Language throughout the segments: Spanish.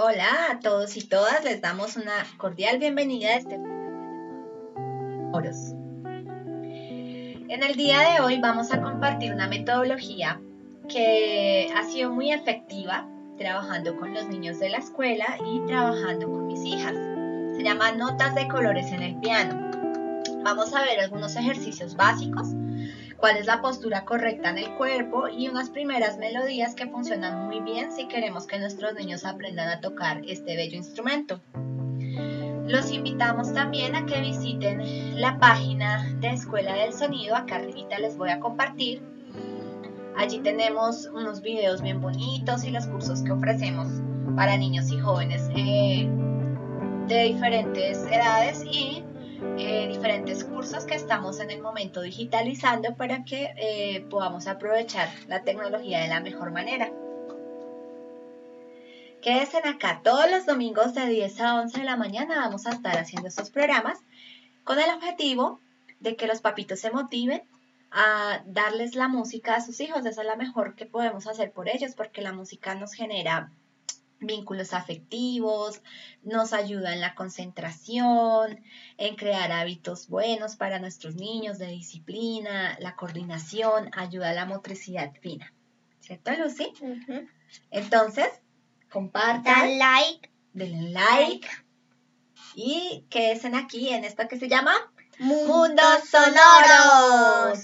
Hola a todos y todas, les damos una cordial bienvenida a este Oros. En el día de hoy vamos a compartir una metodología que ha sido muy efectiva trabajando con los niños de la escuela y trabajando con mis hijas. Se llama Notas de colores en el piano. Vamos a ver algunos ejercicios básicos cuál es la postura correcta en el cuerpo y unas primeras melodías que funcionan muy bien si queremos que nuestros niños aprendan a tocar este bello instrumento. Los invitamos también a que visiten la página de Escuela del Sonido, acá arriba les voy a compartir. Allí tenemos unos videos bien bonitos y los cursos que ofrecemos para niños y jóvenes eh, de diferentes edades y eh, diferentes cursos que estamos en el momento digitalizando para que eh, podamos aprovechar la tecnología de la mejor manera. Quédense acá todos los domingos de 10 a 11 de la mañana vamos a estar haciendo estos programas con el objetivo de que los papitos se motiven a darles la música a sus hijos. Esa es la mejor que podemos hacer por ellos porque la música nos genera vínculos afectivos, nos ayuda en la concentración, en crear hábitos buenos para nuestros niños de disciplina, la coordinación, ayuda a la motricidad fina. ¿Cierto, Lucy? Entonces, compartan, like, denle like y quédense aquí en esto que se llama Mundos Sonoros.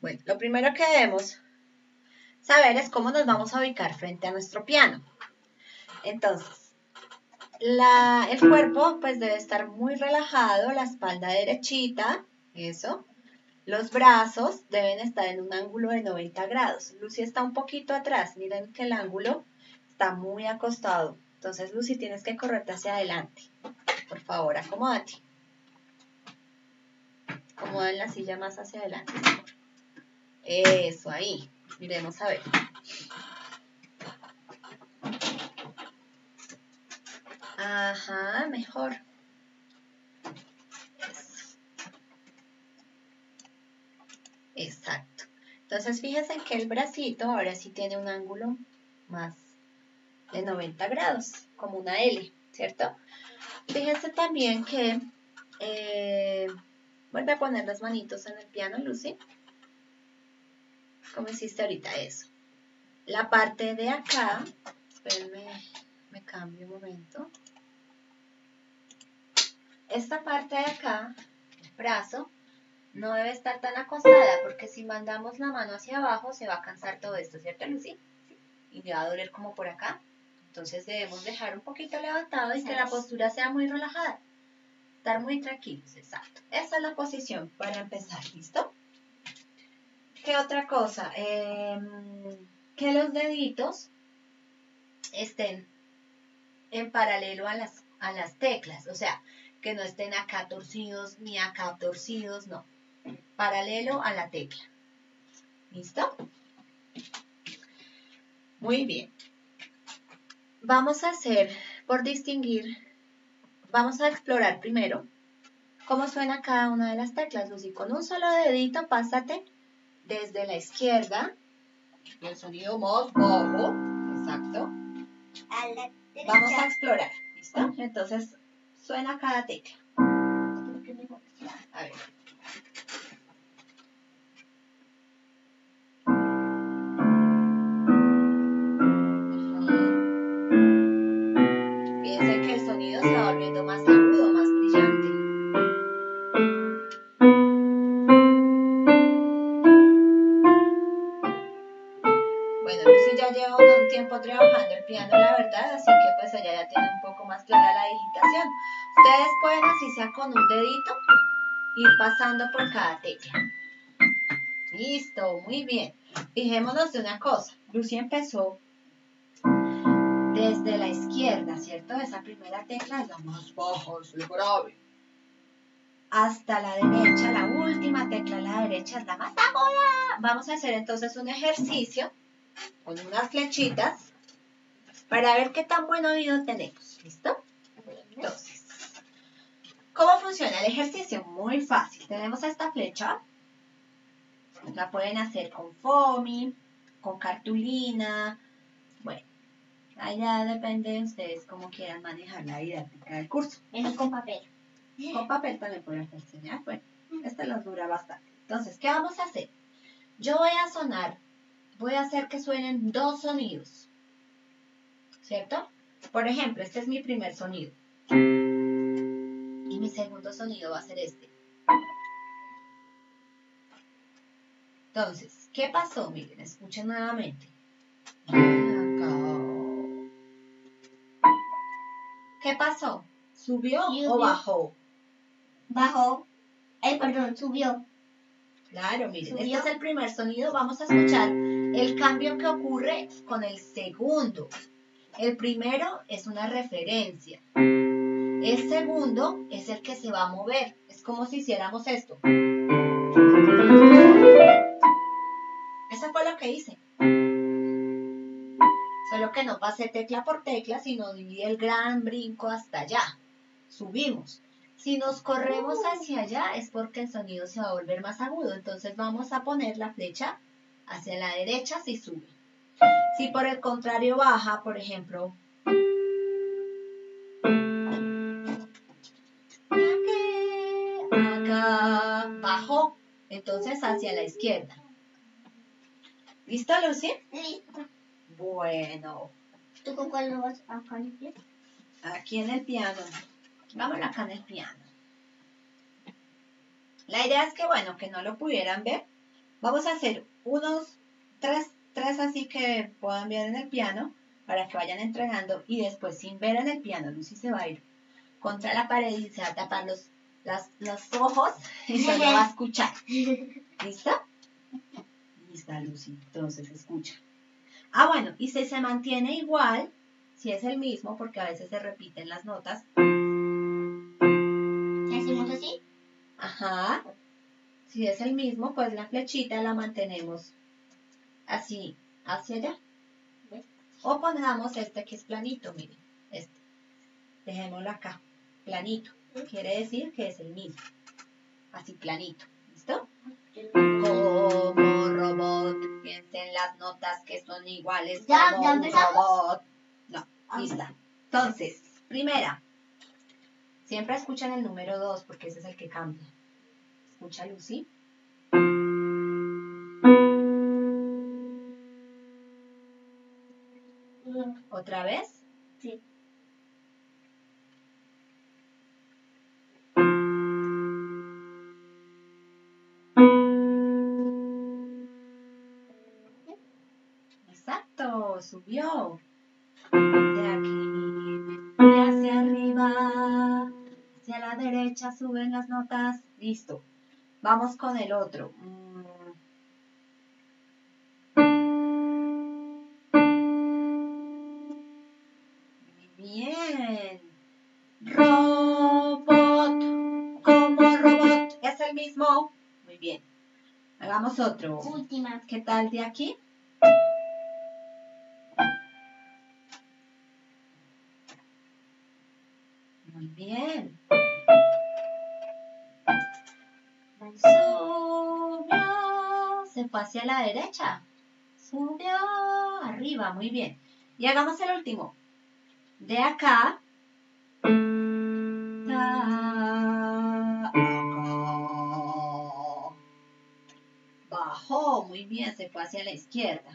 Bueno, lo primero que debemos saber es cómo nos vamos a ubicar frente a nuestro piano. Entonces, el cuerpo pues debe estar muy relajado, la espalda derechita, eso. Los brazos deben estar en un ángulo de 90 grados. Lucy está un poquito atrás, miren que el ángulo está muy acostado. Entonces, Lucy, tienes que correrte hacia adelante. Por favor, acomódate. Acomoda en la silla más hacia adelante. Eso, ahí. Miremos a ver. Ajá, mejor. Exacto. Entonces fíjense que el bracito ahora sí tiene un ángulo más de 90 grados, como una L, ¿cierto? Fíjense también que eh, vuelve a poner las manitos en el piano, Lucy como hiciste ahorita eso. La parte de acá, espérenme, me cambio un momento. Esta parte de acá, el brazo, no debe estar tan acostada porque si mandamos la mano hacia abajo se va a cansar todo esto, ¿cierto Lucy? Y me va a doler como por acá. Entonces debemos dejar un poquito levantado y que la postura sea muy relajada. Estar muy tranquilos, exacto. Esa es la posición para empezar, ¿listo? ¿Qué otra cosa? Em, que los deditos estén en paralelo a las, a las teclas, o sea, que no estén acá torcidos ni acá torcidos, no, paralelo a la tecla. ¿Listo? Muy bien. Vamos a hacer, por distinguir, vamos a explorar primero cómo suena cada una de las teclas, Lucy. Con un solo dedito, pásate desde la izquierda, el sonido más bajo, exacto. Vamos a explorar, ¿listo? Entonces suena cada tecla. A ver. Con un dedito, ir pasando por cada tecla. Listo, muy bien. Fijémonos de una cosa. Lucy empezó desde la izquierda, ¿cierto? Esa primera tecla es la más baja, es el grave. hasta la derecha, la última tecla la derecha es la más aguda. Vamos a hacer entonces un ejercicio con unas flechitas para ver qué tan buen oído tenemos. ¿Listo? Entonces, ¿cómo funciona el ejercicio? Muy fácil. Tenemos esta flecha. La pueden hacer con foamy, con cartulina. Bueno, allá depende de ustedes cómo quieran manejar la didáctica del curso. Menos con papel. Con papel también pueden enseñar. Bueno, esta los dura bastante. Entonces, ¿qué vamos a hacer? Yo voy a sonar, voy a hacer que suenen dos sonidos. ¿Cierto? Por ejemplo, este es mi primer sonido. Mi segundo sonido va a ser este. Entonces, ¿qué pasó? Miren, escuchen nuevamente. ¿Qué pasó? ¿Subió o bajó? Bajó. Eh, perdón, subió. Claro, miren, este es el primer sonido. Vamos a escuchar el cambio que ocurre con el segundo. El primero es una referencia. El segundo es el que se va a mover. Es como si hiciéramos esto. Eso fue lo que hice. Solo que no pasé tecla por tecla, sino di el gran brinco hasta allá. Subimos. Si nos corremos hacia allá es porque el sonido se va a volver más agudo. Entonces vamos a poner la flecha hacia la derecha si sube. Si por el contrario baja, por ejemplo, entonces hacia la izquierda. ¿Listo, Lucy? Listo. Bueno, ¿Tú con cuál lo vas a poner? aquí en el piano. Vámonos acá en el piano. La idea es que, bueno, que no lo pudieran ver. Vamos a hacer unos tres, tres así que puedan ver en el piano para que vayan entrenando y después sin ver en el piano, Lucy se va a ir contra la pared y se va a tapar los, las- los ojos y solo va a escuchar. ¿Listo? Lista, Lucy. Entonces, escucha. Ah, bueno, y si se mantiene igual, si es el mismo, porque a veces se repiten las notas. ¿Le hacemos así? Ajá. Si es el mismo, pues la flechita la mantenemos así, hacia allá. O pongamos este que es planito, miren. Este. Dejémoslo acá, planito. Quiere decir que es el mismo. Así planito. ¿Listo? Como robot, piensen las notas que son iguales Ya, como ya empezamos. robot. No, Ah. lista. Entonces, primera. Siempre escuchan el número 2 porque ese es el que cambia. Escucha, Lucy. ¿Otra vez? Sí. Subió. De aquí y hacia arriba, hacia la derecha suben las notas. Listo. Vamos con el otro. Muy bien. Robot, como robot. Es el mismo. Muy bien. Hagamos otro. Última. ¿Qué tal de aquí? Bien. Subió. Se fue hacia la derecha. Subió arriba. Muy bien. Y hagamos el último. De acá. Bajó. Muy bien. Se fue hacia la izquierda.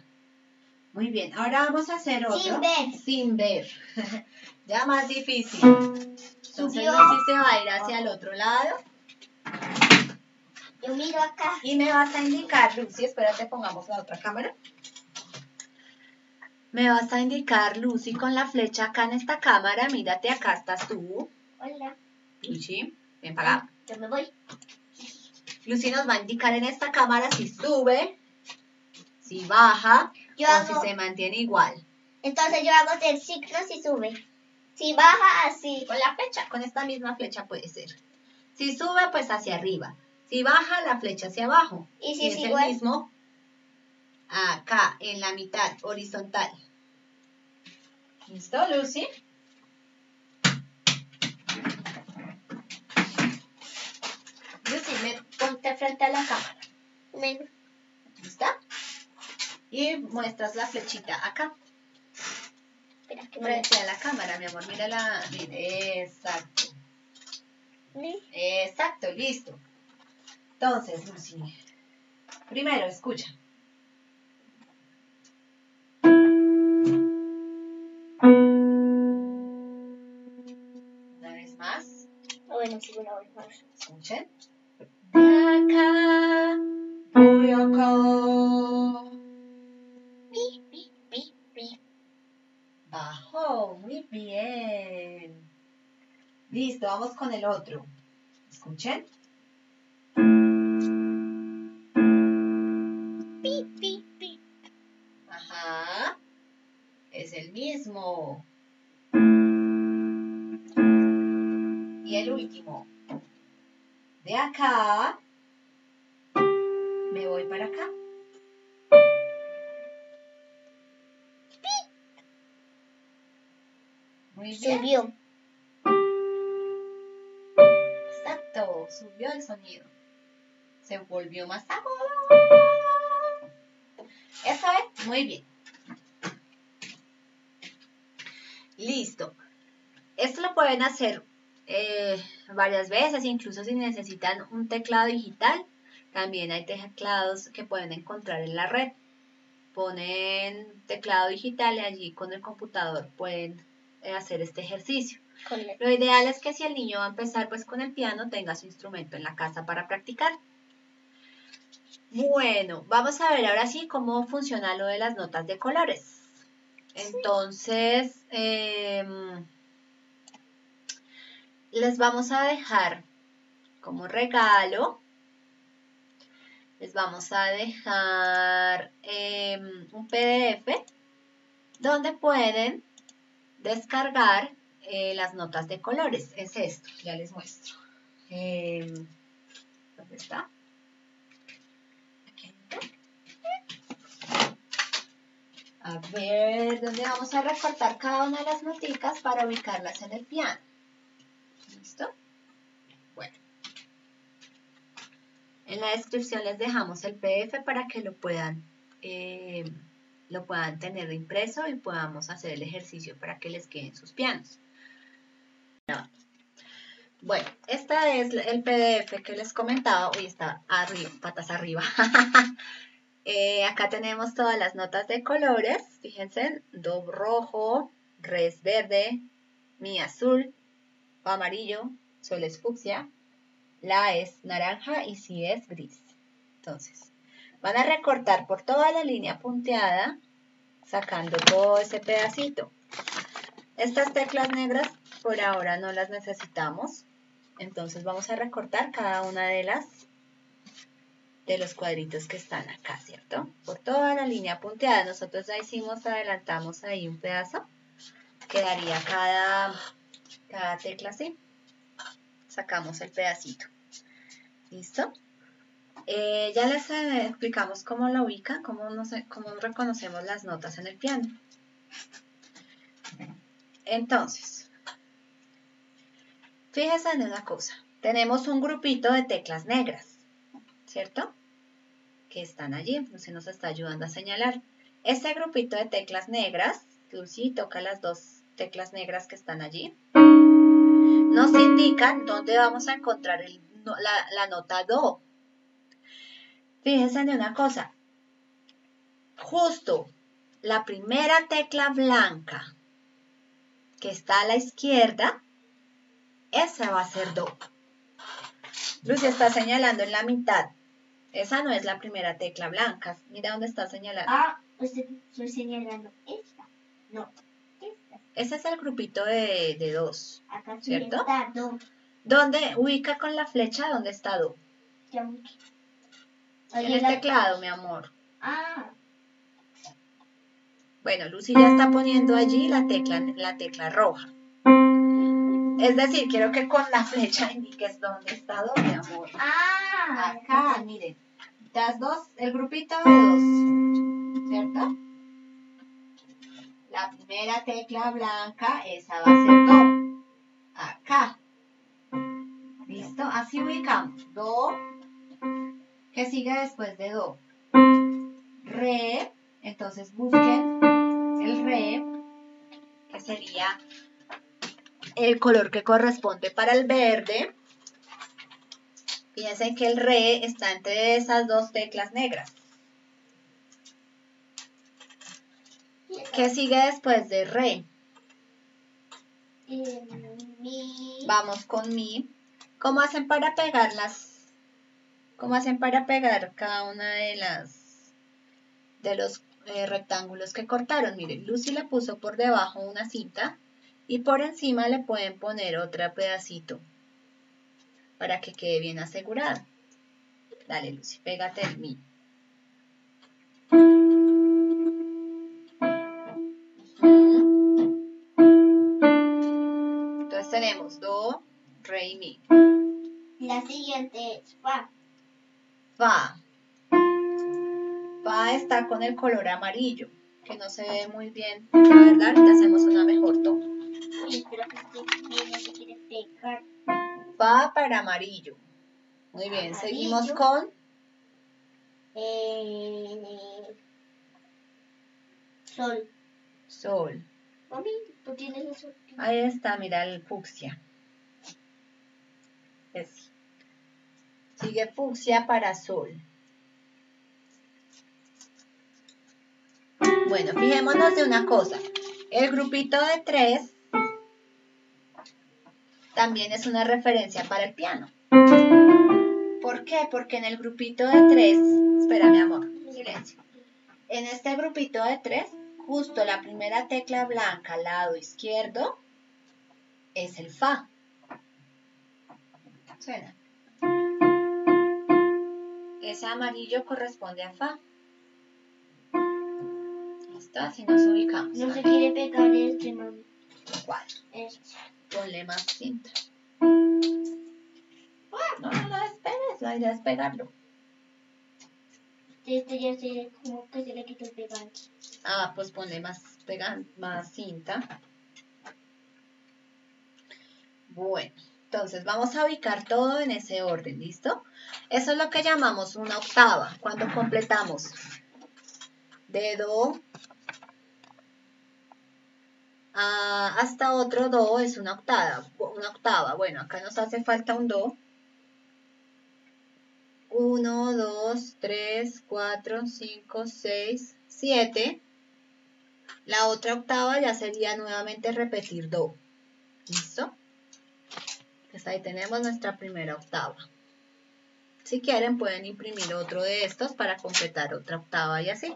Muy bien. Ahora vamos a hacer otro. Sin ver. Sin ver. ya más difícil. Entonces. Lucy se va a ir hacia el otro lado. Yo miro acá. Y me vas a indicar, Lucy, espérate, pongamos la otra cámara. Me vas a indicar, Lucy, con la flecha acá en esta cámara. Mírate, acá estás tú. Hola. Lucy, ven para acá. Yo me voy. Lucy nos va a indicar en esta cámara si sube, si baja Yo o hago- si se mantiene igual. Entonces yo hago el ciclo si sube. Si baja así. Con la flecha, con esta misma flecha puede ser. Si sube, pues hacia arriba. Si baja, la flecha hacia abajo. ¿Y si es es igual? el mismo, acá, en la mitad, horizontal. ¿Listo, Lucy? Lucy, me, ponte frente a la cámara. ¿Lista? Y muestras la flechita acá. espera que. Frente a la cámara, mi amor. Mira la... Exacto. Li- Exacto, listo. Entonces, Lucy. Primero, escucha. Una vez más. Bueno, sí, una vez más. Escuchen. De acá, voy acá. Muy bien. Listo, vamos con el otro. Escuchen. Pi, pi, pi. Ajá. Es el mismo. Y el último. De acá. Se volvió más agudo. Eso es, muy bien. Listo. Esto lo pueden hacer eh, varias veces, incluso si necesitan un teclado digital. También hay teclados que pueden encontrar en la red. Ponen teclado digital y allí con el computador pueden eh, hacer este ejercicio. Lo ideal es que si el niño va a empezar pues con el piano, tenga su instrumento en la casa para practicar. Bueno, vamos a ver ahora sí cómo funciona lo de las notas de colores. Entonces, em, les vamos a dejar como regalo, les vamos a dejar em, un PDF donde pueden descargar eh, las notas de colores. Es esto, ya les muestro. Em, ¿Dónde está? Aquí está. A ver, ¿dónde vamos a recortar cada una de las noticas para ubicarlas en el piano? ¿Listo? Bueno. En la descripción les dejamos el PDF para que lo puedan, eh, lo puedan tener impreso y podamos hacer el ejercicio para que les queden sus pianos. Bueno, esta es el PDF que les comentaba. Uy, está arriba, patas arriba. Eh, acá tenemos todas las notas de colores. Fíjense, do rojo, res verde, mi azul, amarillo, sol es fucsia, la es naranja y si es gris. Entonces, van a recortar por toda la línea punteada, sacando todo ese pedacito. Estas teclas negras por ahora no las necesitamos. Entonces vamos a recortar cada una de las de los cuadritos que están acá, ¿cierto? Por toda la línea punteada. Nosotros ya hicimos, adelantamos ahí un pedazo. Quedaría cada, cada tecla así. Sacamos el pedacito. ¿Listo? Eh, ya les eh, explicamos cómo la ubica, cómo, nos, cómo reconocemos las notas en el piano. Entonces, fíjense en una cosa. Tenemos un grupito de teclas negras. ¿Cierto? Que están allí, se nos está ayudando a señalar. Este grupito de teclas negras, Lucy toca las dos teclas negras que están allí, nos indican dónde vamos a encontrar la, nota Do. Fíjense en una cosa, justo la primera tecla blanca que está a la izquierda, esa va a ser Do. Lucy está señalando en la mitad. Esa no es la primera tecla blanca. Mira dónde está señalando. Ah, usted estoy señalando esta. No, esta. Ese es el grupito de, de dos. Acá ¿Cierto? está do. ¿Dónde ubica con la flecha dónde está Do? Ya. En el la- teclado, mi amor. Ah, Bueno, Lucy ya está poniendo allí la tecla, la tecla roja. Es decir, quiero que con la flecha indiques dónde está do, mi amor. Ah, Acá, miren. Las dos, el grupito de dos. ¿Cierto? La primera tecla blanca, esa va a ser do. Acá. ¿Listo? Así ubicamos. Do. ¿Qué sigue después de do? Re. Entonces busquen el re, que sería el color que corresponde para el verde. Piensen que el re está entre esas dos teclas negras. ¿Qué sigue después de re? Mi. Vamos con mi. ¿Cómo hacen para pegarlas? ¿Cómo hacen para pegar cada una de las de los eh, rectángulos que cortaron? Miren, Lucy le puso por debajo una cinta y por encima le pueden poner otro pedacito para que quede bien asegurado. Dale, Lucy, pégate el mi. Entonces tenemos do, re y mi. La siguiente es fa. Fa. Fa está con el color amarillo, que no se ve muy bien. La verdad, ahorita hacemos una mejor toma. Pero que este viene se quiere pegar. Fa para amarillo. Muy bien, Amarillo. seguimos con Eh, sol. sol. Mami, tú tienes el sol. Ahí está, mira el fucsia. Sigue fucsia para sol. Bueno, fijémonos de una cosa. El grupito de tres también es una referencia para el piano. ¿Por qué? Porque en el grupito de tres, espera mi amor, silencio. En este grupito de tres, justo la primera tecla blanca al lado izquierdo es el fa. Suena. Ese amarillo corresponde a fa. Listo, así nos ubicamos. No se quiere pegar este, mami. ¿Cuál? Este. Ponle más cinta. No, no, no esperes, la idea es pegarlo. Este ya se, como que se le quitó el pegante. Ah, pues ponle más, pegan, más cinta. Bueno, entonces vamos a ubicar todo en ese orden, ¿listo? Eso es lo que llamamos una octava, cuando completamos de do a- hasta otro do es una octava, una octava. Bueno, acá nos hace falta un do. 1, 2, 3, 4, 5, 6, 7. La otra octava ya sería nuevamente repetir do. ¿Listo? Pues ahí tenemos nuestra primera octava. Si quieren pueden imprimir otro de estos para completar otra octava y así.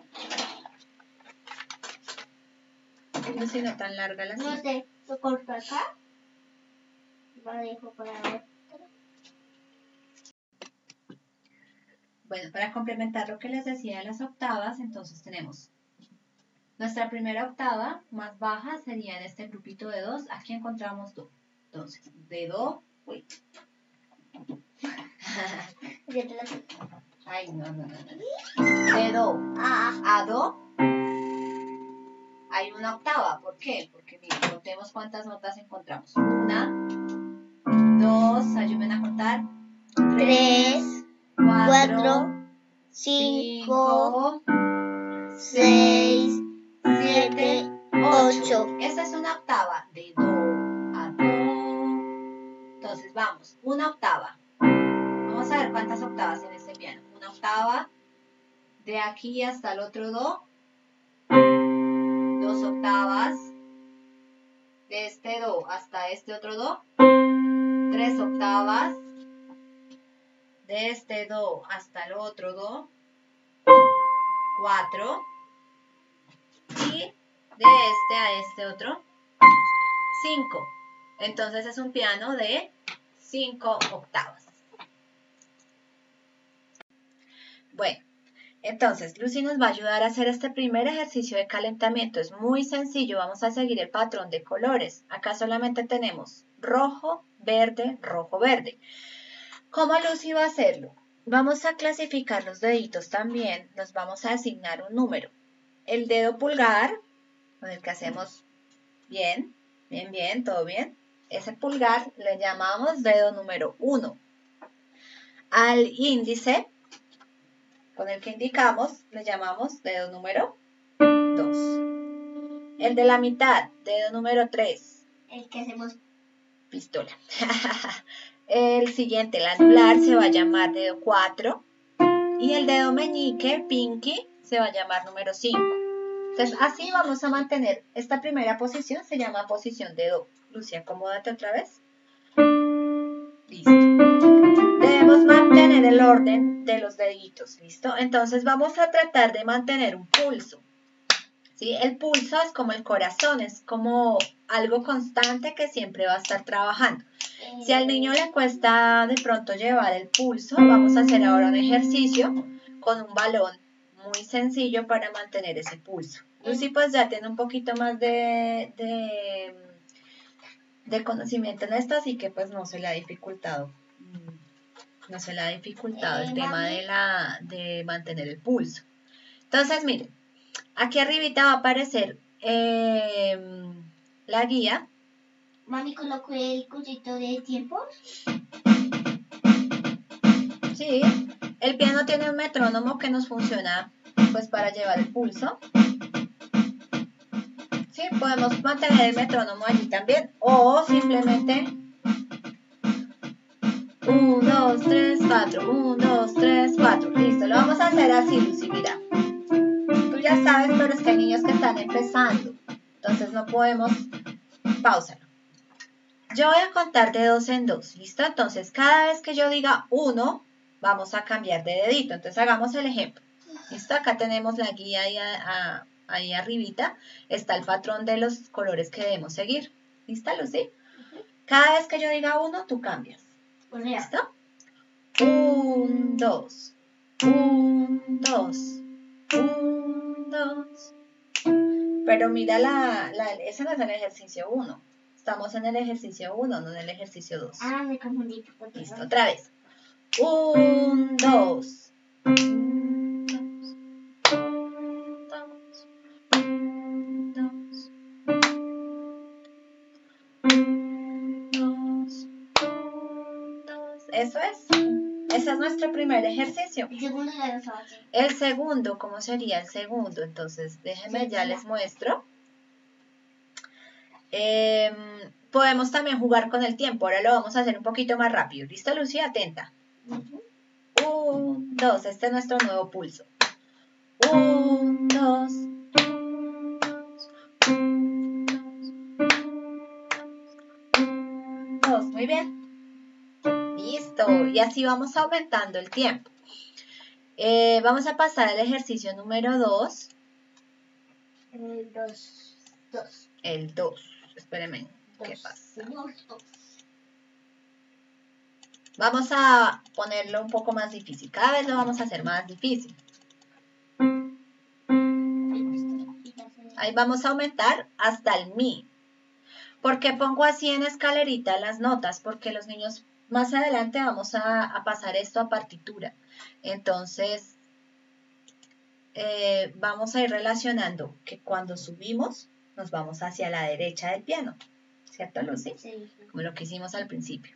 No no tan larga la No sé, lo corto acá. Lo dejo para otra. Bueno, para complementar lo que les decía de las octavas, entonces tenemos nuestra primera octava más baja sería en este grupito de dos. Aquí encontramos do. Entonces, de do, uy. Ay, no, no, no, no. De do Ah, a do hay una octava. ¿Por qué? Porque miren, contemos cuántas notas encontramos. Una, dos, ayúdenme a contar. tres, cuatro, cinco, cinco, seis, siete, ocho. Esa es una octava de do a do. Entonces vamos, una octava. Vamos a ver cuántas octavas en este piano. Una octava de aquí hasta el otro do. Dos octavas de este do hasta este otro do. Tres octavas de este do hasta el otro do. Cuatro. Y de este a este otro, 5. Entonces es un piano de 5 octavas. Bueno, Entonces, Lucy nos va a ayudar a hacer este primer ejercicio de calentamiento. Es muy sencillo, vamos a seguir el patrón de colores. Acá solamente tenemos rojo, verde, rojo, verde. ¿Cómo Lucy va a hacerlo? Vamos a clasificar los deditos también, nos vamos a asignar un número. El dedo pulgar, con el que hacemos bien, bien, bien, todo bien. Ese pulgar le llamamos dedo número 1. Al índice con el que indicamos le llamamos dedo número 2. El de la mitad, dedo número 3. El que hacemos pistola. el siguiente, el anular, se va a llamar dedo 4. Y el dedo meñique, pinky, se va a llamar número 5. Entonces, así vamos a mantener esta primera posición, se llama posición de Do. Lucia, acomódate otra vez. El orden de los deditos, ¿listo? Entonces vamos a tratar de mantener un pulso. ¿sí? El pulso es como el corazón, es como algo constante que siempre va a estar trabajando. Si al niño le cuesta de pronto llevar el pulso, vamos a hacer ahora un ejercicio con un balón muy sencillo para mantener ese pulso. Lucy pues ya tiene un poquito más de, de, conocimiento en esto, así que pues no se le ha dificultado. No se le ha dificultado el eh, tema de, la, de mantener el pulso. Entonces, miren, aquí arribita va a aparecer em, la guía. Mami, coloco el cuchito de tiempo. Sí, el piano tiene un metrónomo que nos funciona pues para llevar el pulso. Sí, podemos mantener el metrónomo allí también o simplemente 1, 2, 3, 4, 1, 2, 3, 4. Listo, lo vamos a hacer así, Lucy, mira. Tú ya sabes, pero es que hay niños que están empezando. Entonces no podemos... Pausalo. Yo voy a contar de dos en dos, ¿listo? Entonces, cada vez que yo diga 1, vamos a cambiar de dedito. Entonces, hagamos el ejemplo. ¿Listo? Acá tenemos la guía ahí, ahí arribita. Está el patrón de los colores que debemos seguir. ¿Listo, Lucy? Cada vez que yo diga uno, tú cambias. ¿Listo? Un, dos. Un, dos. Un, dos. Pero mira, la, la, ese no es el ejercicio 1. Estamos en el ejercicio 1, no en el ejercicio 2. Ah, me confundí. Listo, otra vez. Un, dos. Nuestro primer ejercicio. El segundo ya lo El segundo, ¿cómo sería el segundo? Entonces, déjenme, ya les muestro. Em, podemos también jugar con el tiempo. Ahora lo vamos a hacer un poquito más rápido. ¿Listo, Lucía? Atenta. Un, dos. Este es nuestro nuevo pulso. Un, dos. Dos. Muy bien. Y así vamos aumentando el tiempo. Eh, vamos a pasar al ejercicio número 2. El 2. El 2. Espérenme. ¿Qué pasa? Vamos a ponerlo un poco más difícil. Cada vez lo vamos a hacer más difícil. Ahí vamos a aumentar hasta el mi. ¿Por qué pongo así en escalerita las notas? Porque los niños más adelante vamos a, pasar esto a partitura. Entonces, eh, vamos a ir relacionando que cuando subimos nos vamos hacia la derecha del piano. ¿Cierto, Lucy? Sí. Como lo que hicimos al principio.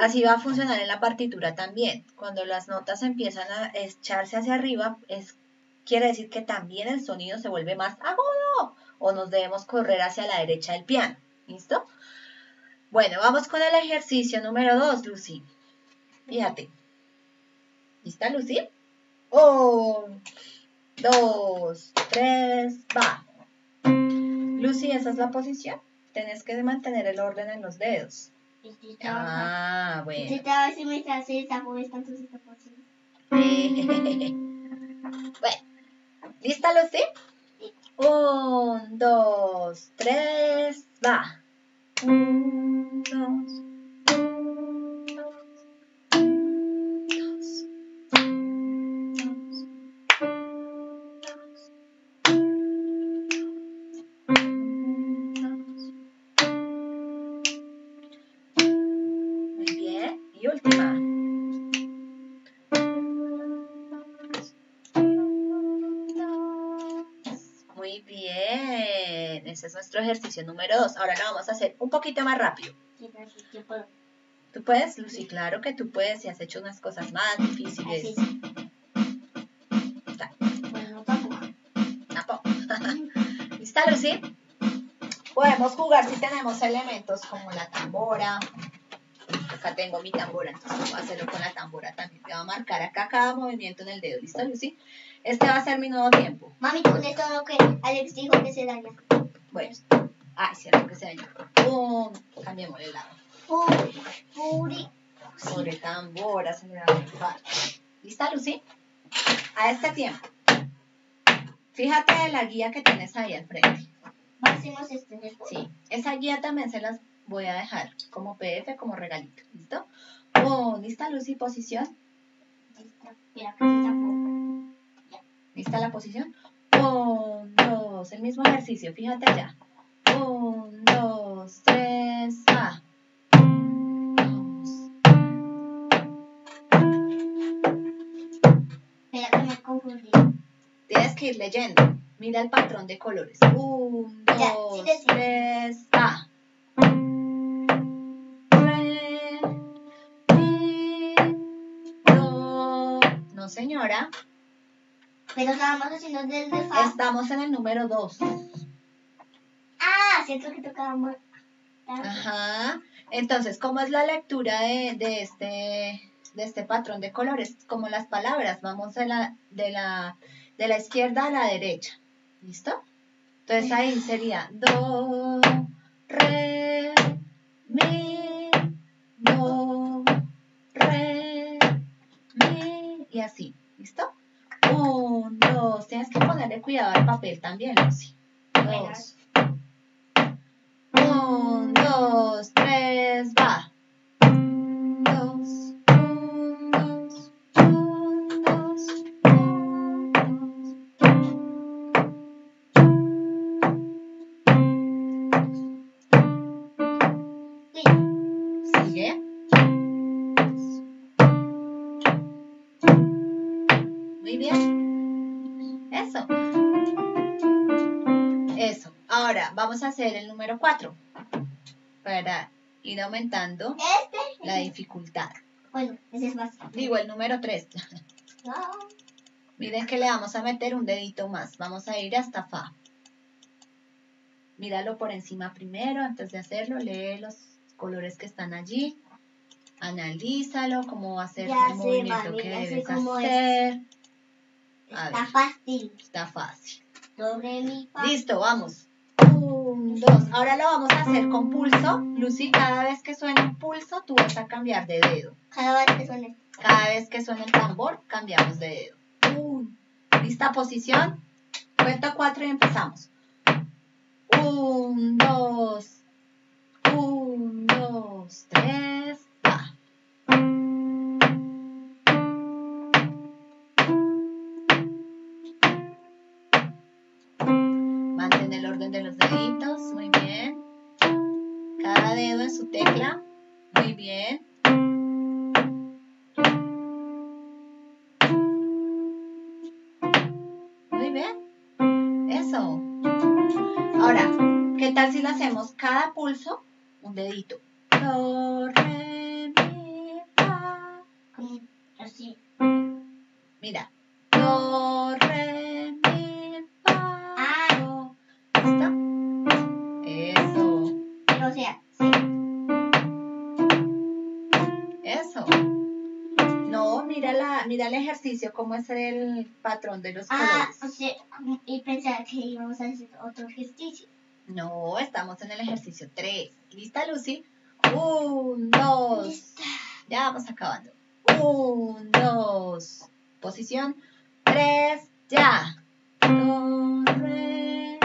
Así va a funcionar en la partitura también. Cuando las notas empiezan a echarse hacia arriba, es, quiere decir que también el sonido se vuelve más agudo o nos debemos correr hacia la derecha del piano. ¿Listo? Bueno, vamos con el ejercicio número 2, Lucy. Fíjate. ¿Lista, Lucy? Un, dos, tres, va. Lucy, esa es la posición. Tienes que mantener el orden en los dedos. Ah, bueno. bueno. ¿Lista, Lucy? Un, dos, tres, va dos, Muy bien, ese es nuestro ejercicio número 2. Ahora lo vamos a hacer un poquito más rápido. Yo puedo. ¿Tú puedes, Lucy? Claro que tú puedes y has hecho unas cosas más difíciles. Así. Bueno, tampoco. Tampoco. ¿Lista, Lucy? Podemos jugar si tenemos elementos como la tambora. Acá tengo mi tambora, entonces voy a hacerlo con la tambora también. Te voy a marcar acá cada movimiento en el dedo. ¿Listo, Lucy? Este va a ser mi nuevo tiempo. Mami, tú pones todo lo que Alex dijo que se daña. Bueno. Ay, cierto que se dañó. ¡Pum! Cambiemos el lado. Puri. Sobre tambora se le. ¿Lista, Lucy? A este tiempo. Fíjate en la guía que tienes ahí al frente. Después. Sí, esa guía también se las voy a dejar como PDF, como regalito. ¿Listo? Oh, ¿Lista, Lucy? Posición. Listo. Mira, que tapó. ¿Lista la posición? Un, dos, el mismo ejercicio, fíjate ya. Un, dos, tres, A. Tienes que ir leyendo. Mira el patrón de colores. Un, ya, dos, sí, sí. tres, A. Re, mi, do. No, señora. Pero estábamos haciendo desde fa. Estamos en el número dos siento que tocaba más. Ajá. Entonces, ¿cómo es la lectura de, de, este, de este patrón de colores? Como las palabras, vamos de la, de la, de la izquierda a la derecha. ¿Listo? Entonces ahí sería do, re, mi, do, re, mi, y así. ¿Listo? Un, dos, tienes que ponerle cuidado al papel también, Lucy. Dos. Dos, tres, va. Dos, dos, dos, dos. Sigue. Muy bien. Eso. Eso. Ahora vamos a hacer el número 4 para ir aumentando Este. la dificultad. Bueno, ese es más. Digo, el número 3. No. Miren que le vamos a meter un dedito más. Vamos a ir hasta Fa. Míralo por encima primero, antes de hacerlo, lee los colores que están allí. Analízalo, cómo va a ser Ya el sé, movimiento mami, que debes es. hacer. Está ver. fácil. Está fácil. Sobre mi. Listo, vamos. 1, Ahora lo vamos a hacer con pulso. Lucy, cada vez que suene un pulso, tú vas a cambiar de dedo. Cada vez que suene. Cada vez que suene el tambor, cambiamos de dedo. ¿Lista posición? Cuenta cuatro y empezamos. 1, 2. Pulso? Un dedito. Do, re, mi, fa. Así. Mira. Do, re, mi, fa. Ah. do. ¿Listo? Eso. Pero o sea, sí. Eso. No, mira, la, mira el ejercicio, cómo es el patrón de los Ah, colores. o sea, y pensaba que íbamos a hacer otro ejercicio. No, estamos en el ejercicio 3. ¿Lista, Lucy? Un, dos. Lista. Ya vamos acabando. Un, dos. Posición. Tres, ya. Do, re.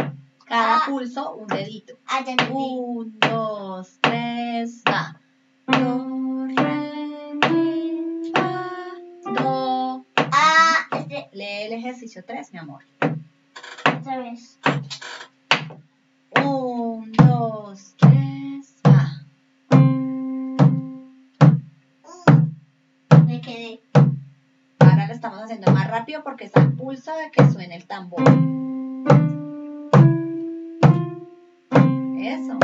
Cada Ah. pulso, un dedito. Ah, ya. Un, dos, tres, va. Do, re, mi, fa, do. Ah, este, Lee el ejercicio 3, mi amor. otra vez. Estamos haciendo más rápido porque es al pulso de que suene el tambor. Eso.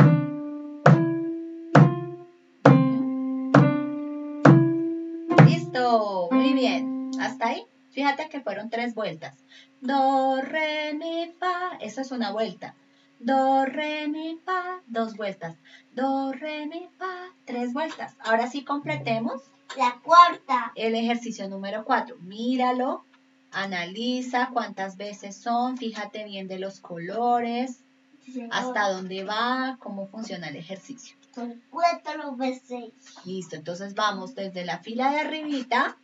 Listo, muy bien. Hasta ahí. Fíjate que fueron tres vueltas. Do, re, mi, fa. Esa es una vuelta. Do, re, mi, fa. Dos vueltas. Do, re, mi, fa. Tres vueltas. Ahora sí completemos La cuarta. el ejercicio número 4. Míralo, analiza cuántas veces son, fíjate bien de los colores, hasta dónde va, cómo funciona el ejercicio. Son cuatro veces. Listo, entonces vamos desde la fila de arribita.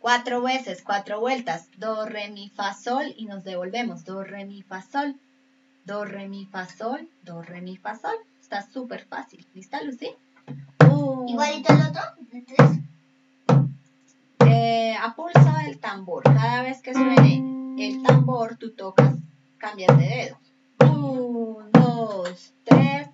Cuatro veces, cuatro vueltas. Do, re, mi, fa, sol y nos devolvemos. Do, re, mi, fa, sol. Do, re, mi, fa, sol. Do, re, mi, fa, sol. Está súper fácil. ¿Lista, Lucy? Un, Igualito el otro. tres. Eh, a pulso del tambor. Cada vez que suene el tambor, tú tocas, cambias de dedo. Un, dos, tres,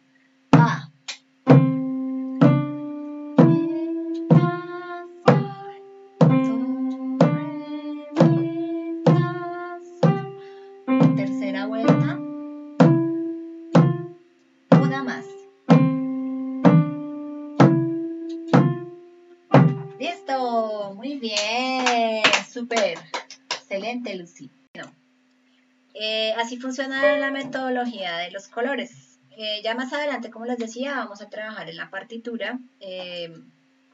funciona la metodología de los colores. Eh, ya más adelante, como les decía, vamos a trabajar en la partitura. Eh,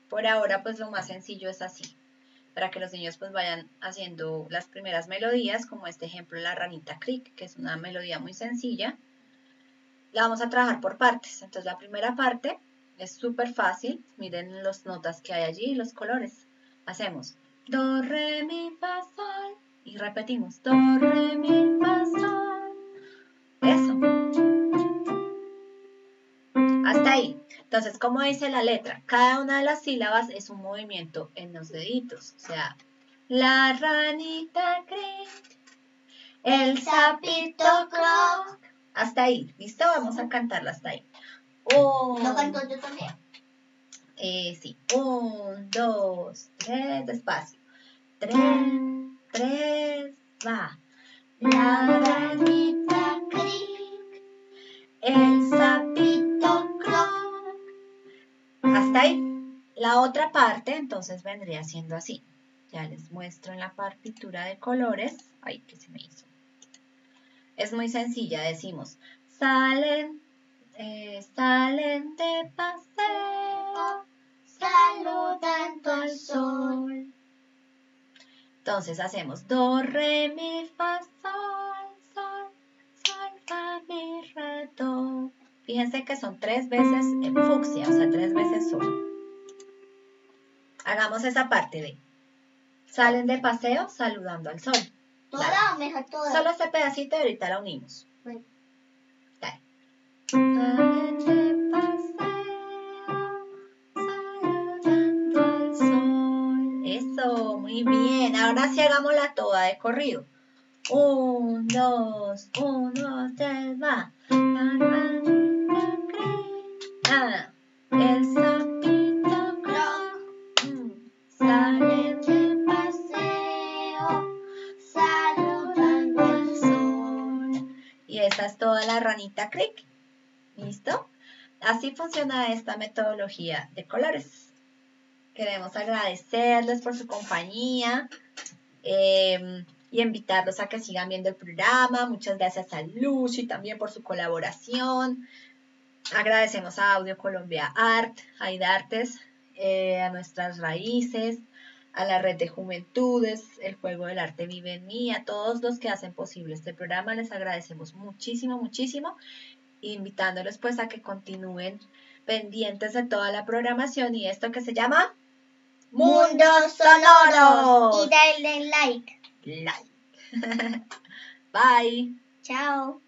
por ahora, pues lo más sencillo es así, para que los niños pues vayan haciendo las primeras melodías, como este ejemplo, la ranita Crick, que es una melodía muy sencilla. La vamos a trabajar por partes. Entonces, la primera parte es súper fácil. Miren las notas que hay allí, los colores. Hacemos do, re, mi, fa, sol. Y repetimos do, re, mi, fa, sol. Hasta ahí. Entonces, como dice la letra, cada una de las sílabas es un movimiento en los deditos. O sea, la ranita cric, el sapito croc. Hasta ahí. ¿Listo? Vamos a cantarla hasta ahí. Un, ¿Lo canto yo también? eh, sí. Un, dos, tres, despacio. Tres, tres, va. La ranita el sapito croc. Hasta ahí. La otra parte entonces vendría siendo así. Ya les muestro en la partitura de colores. Ay, que se me hizo. Es muy sencilla, decimos. Salen, eh, salen de paseo, saludando al sol. Entonces hacemos do, re, mi, fa, sol, mi. Fíjense que son tres veces en fucsia, o sea, tres veces sol. Hagamos esa parte de salen de paseo saludando al sol. ¿Toda Dale. o mejor toda? Solo este pedacito y ahorita la unimos. Bueno. Dale. Salen de paseo, saludando al sol. Eso, muy bien. Ahora sí hagámosla toda de corrido. Un, dos, uno, tres, va. El sapito croc, mm, salen de paseo, saludando al sol. Y esa es toda la ranita cric. ¿Listo? Así funciona esta metodología de colores. Queremos agradecerles por su compañía eh, y invitarlos a que sigan viendo el programa. Muchas gracias a Lucy también por su colaboración. Agradecemos a Audio Colombia Art, a IDARTES, eh, a nuestras raíces, a la red de juventudes, el juego del arte vive en mí, a todos los que hacen posible este programa. Les agradecemos muchísimo, muchísimo, invitándolos pues a que continúen pendientes de toda la programación y esto que se llama Mundos sonoros. Y denle like. like. Bye. Chao.